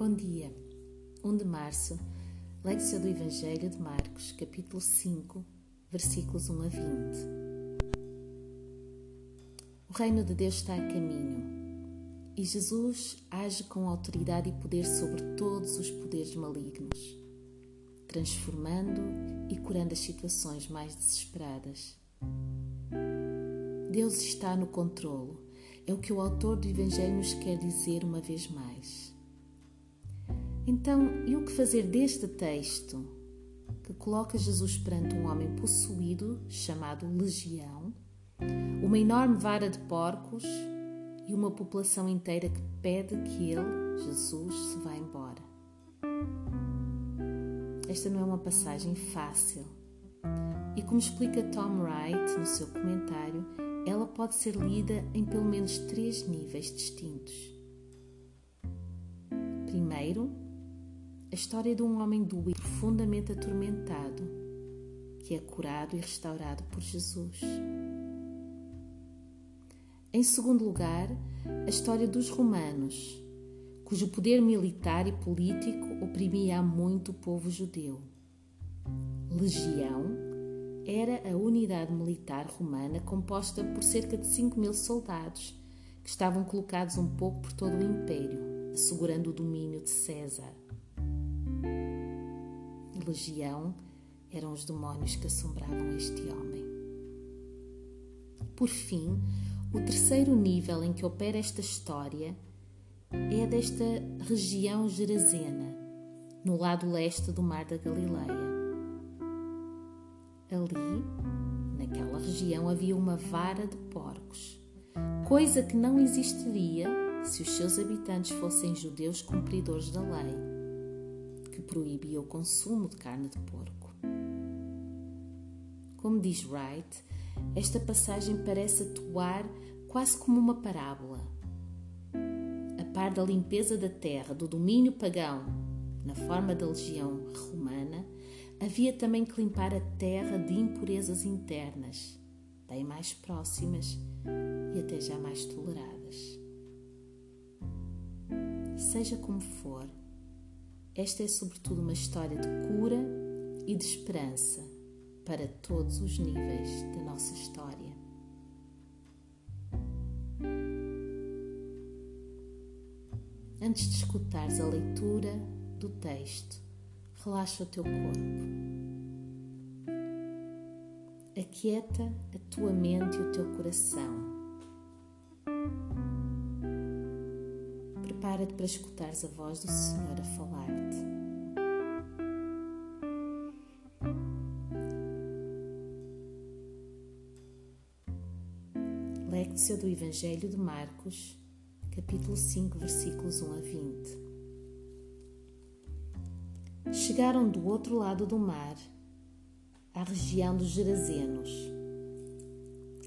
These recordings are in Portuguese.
Bom dia. 1 de março, Leitura do Evangelho de Marcos, capítulo 5, versículos 1 a 20. O reino de Deus está a caminho e Jesus age com autoridade e poder sobre todos os poderes malignos, transformando e curando as situações mais desesperadas. Deus está no controlo, é o que o autor do Evangelho nos quer dizer uma vez mais. Então, e o que fazer deste texto que coloca Jesus perante um homem possuído, chamado Legião, uma enorme vara de porcos e uma população inteira que pede que ele, Jesus, se vá embora? Esta não é uma passagem fácil. E como explica Tom Wright no seu comentário, ela pode ser lida em pelo menos três níveis distintos. Primeiro, história de um homem doente, profundamente atormentado, que é curado e restaurado por Jesus. Em segundo lugar, a história dos romanos, cujo poder militar e político oprimia há muito o povo judeu. Legião era a unidade militar romana composta por cerca de 5 mil soldados que estavam colocados um pouco por todo o império, assegurando o domínio de César legião eram os demónios que assombravam este homem. Por fim, o terceiro nível em que opera esta história é desta região gerazena, no lado leste do Mar da Galileia. Ali, naquela região, havia uma vara de porcos, coisa que não existiria se os seus habitantes fossem judeus cumpridores da lei proibia o consumo de carne de porco. Como diz Wright, esta passagem parece atuar quase como uma parábola. A par da limpeza da terra, do domínio pagão, na forma da legião romana, havia também que limpar a terra de impurezas internas, bem mais próximas e até já mais toleradas. Seja como for, esta é, sobretudo, uma história de cura e de esperança para todos os níveis da nossa história. Antes de escutares a leitura do texto, relaxa o teu corpo. Aquieta a tua mente e o teu coração Prepara-te para escutares a voz do Senhor a falar-te. Lectio do Evangelho de Marcos, capítulo 5, versículos 1 a 20. Chegaram do outro lado do mar, à região dos Gerazenos.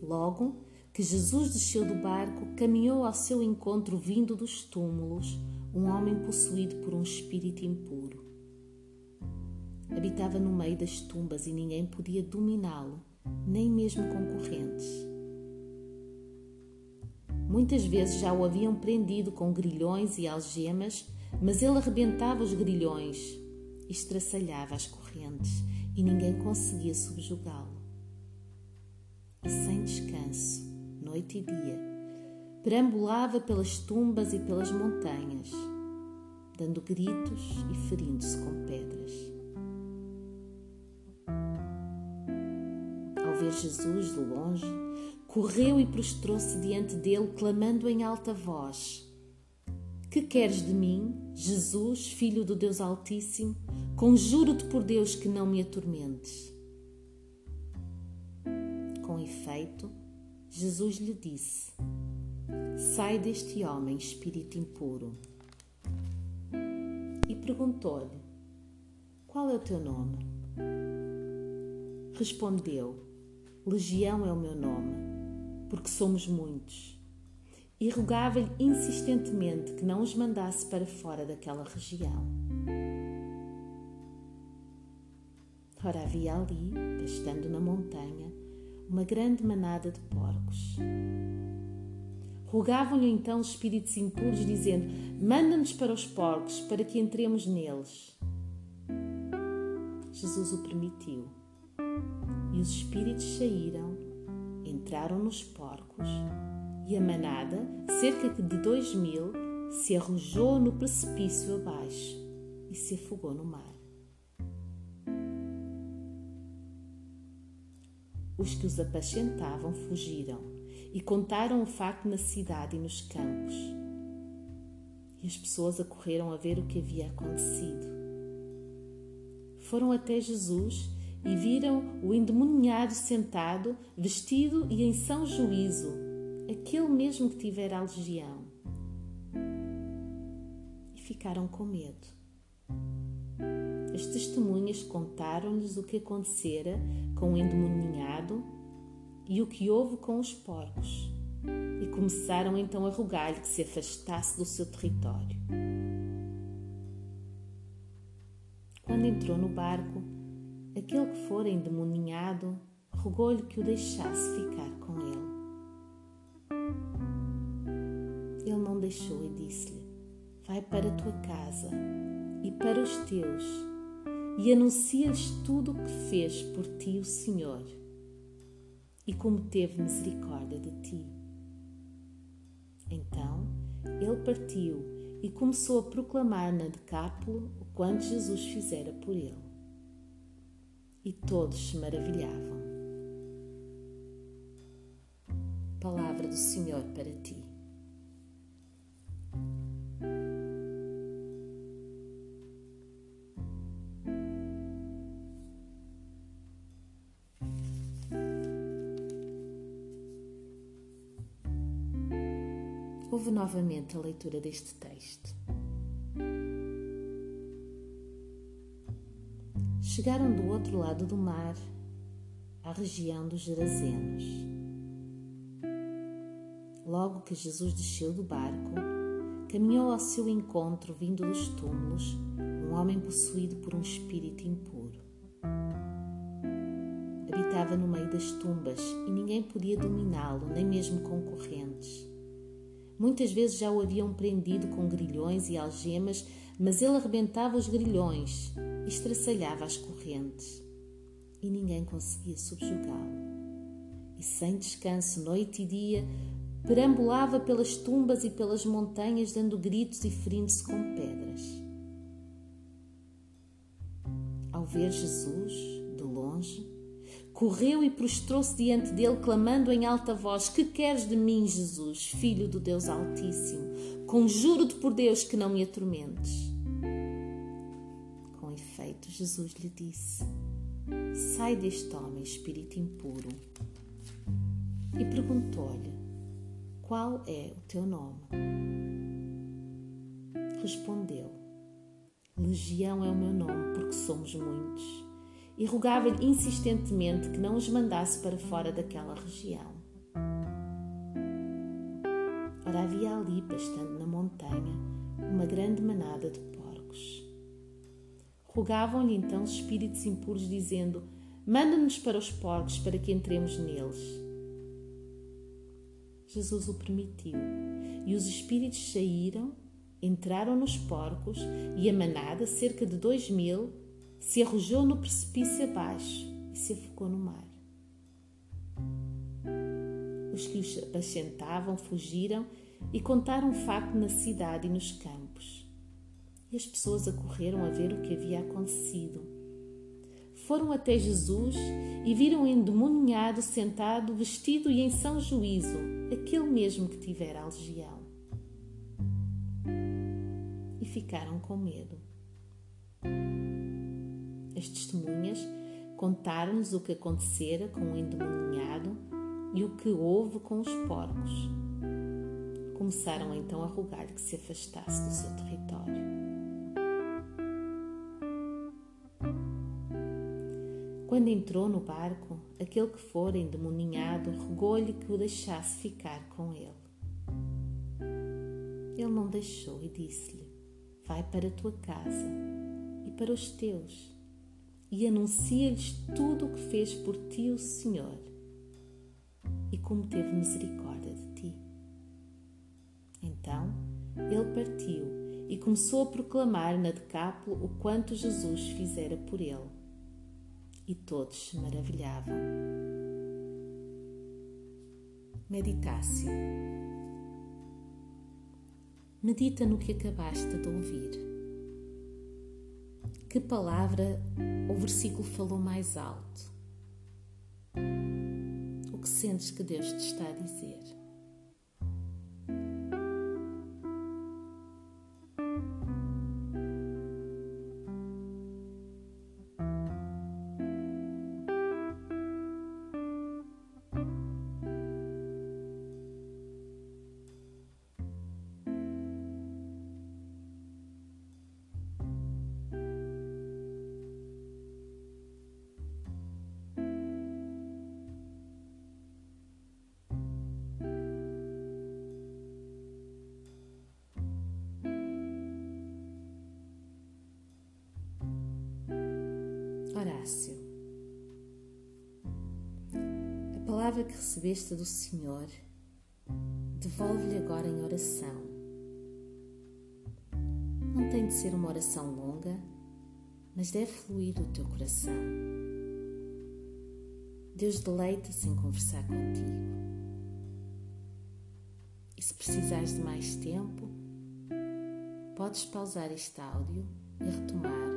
Logo, que Jesus desceu do barco, caminhou ao seu encontro vindo dos túmulos, um homem possuído por um espírito impuro. Habitava no meio das tumbas e ninguém podia dominá-lo, nem mesmo concorrentes. Muitas vezes já o haviam prendido com grilhões e algemas, mas ele arrebentava os grilhões estraçalhava as correntes e ninguém conseguia subjugá-lo. E sem descanso, noite e dia, perambulava pelas tumbas e pelas montanhas, dando gritos e ferindo-se com pedras. Ao ver Jesus de longe, correu e prostrou-se diante dele, clamando em alta voz: Que queres de mim, Jesus, filho do Deus Altíssimo? Conjuro-te por Deus que não me atormentes. Com efeito, Jesus lhe disse: Sai deste homem, espírito impuro. E perguntou-lhe: Qual é o teu nome? Respondeu: Legião é o meu nome, porque somos muitos. E rogava-lhe insistentemente que não os mandasse para fora daquela região. Ora, havia ali, estando na montanha, uma grande manada de porcos. Rogavam-lhe então os espíritos impuros, dizendo: Manda-nos para os porcos, para que entremos neles. Jesus o permitiu. E os espíritos saíram, entraram nos porcos, e a manada, cerca de dois mil, se arrojou no precipício abaixo e se afogou no mar. Os que os apacentavam fugiram e contaram o facto na cidade e nos campos. E as pessoas acorreram a ver o que havia acontecido. Foram até Jesus e viram o endemoniado sentado, vestido e em são juízo, aquele mesmo que tivera a legião. E ficaram com medo. As testemunhas contaram-lhes o que acontecera com o endemoniado e o que houve com os porcos, e começaram então a rogar-lhe que se afastasse do seu território. Quando entrou no barco, aquele que fora endemoninhado rogou-lhe que o deixasse ficar com ele. Ele não deixou e disse-lhe: Vai para a tua casa e para os teus e anuncia-lhes tudo o que fez por ti o Senhor e como teve misericórdia de ti. Então ele partiu e começou a proclamar na Decápolo o quanto Jesus fizera por ele. E todos se maravilhavam. Palavra do Senhor para ti. Ouve novamente a leitura deste texto. Chegaram do outro lado do mar, à região dos Gerazenos. Logo que Jesus desceu do barco, caminhou ao seu encontro, vindo dos túmulos, um homem possuído por um espírito impuro. Habitava no meio das tumbas e ninguém podia dominá-lo, nem mesmo concorrentes. Muitas vezes já o haviam prendido com grilhões e algemas, mas ele arrebentava os grilhões e estraçalhava as correntes. E ninguém conseguia subjugá-lo. E sem descanso, noite e dia, perambulava pelas tumbas e pelas montanhas, dando gritos e ferindo-se com pedras. Ao ver Jesus, de longe, correu e prostrou-se diante dele, clamando em alta voz: Que queres de mim, Jesus, filho do Deus Altíssimo? Conjuro-te por Deus que não me atormentes. Com efeito, Jesus lhe disse: Sai deste homem, espírito impuro. E perguntou-lhe: Qual é o teu nome? Respondeu: Legião é o meu nome, porque somos muitos e rogava-lhe insistentemente que não os mandasse para fora daquela região. Ora, havia ali, pastando na montanha, uma grande manada de porcos. Rogavam-lhe então os espíritos impuros, dizendo: Manda-nos para os porcos para que entremos neles. Jesus o permitiu, e os espíritos saíram, entraram nos porcos, e a manada, cerca de dois mil, se arrojou no precipício abaixo e se afogou no mar. Os que os apacentavam fugiram e contaram o facto na cidade e nos campos. E as pessoas acorreram a ver o que havia acontecido. Foram até Jesus e viram o endemoniado sentado, vestido e em são juízo, aquele mesmo que tivera a legião. E ficaram com medo. As testemunhas contaram-nos o que acontecera com o endemoniado e o que houve com os porcos. Começaram então a rogar que se afastasse do seu território. Quando entrou no barco, aquele que fora endemoninhado rogou-lhe que o deixasse ficar com ele. Ele não deixou e disse-lhe: Vai para a tua casa e para os teus e anuncia-lhes tudo o que fez por ti o Senhor e como teve misericórdia de ti. Então ele partiu e começou a proclamar na Decápolo o quanto Jesus fizera por ele. E todos se maravilhavam. Meditácio. Medita no que acabaste de ouvir. Que palavra ou versículo falou mais alto? O que sentes que Deus te está a dizer? Horácio. A palavra que recebeste do Senhor, devolve-lhe agora em oração. Não tem de ser uma oração longa, mas deve fluir do teu coração. Deus deleita-se em conversar contigo. E se precisares de mais tempo, podes pausar este áudio e retomar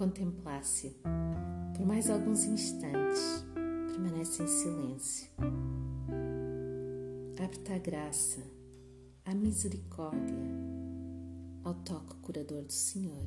contemplasse por mais alguns instantes, permanece em silêncio. Abre-te à graça, à misericórdia, ao toque curador do Senhor.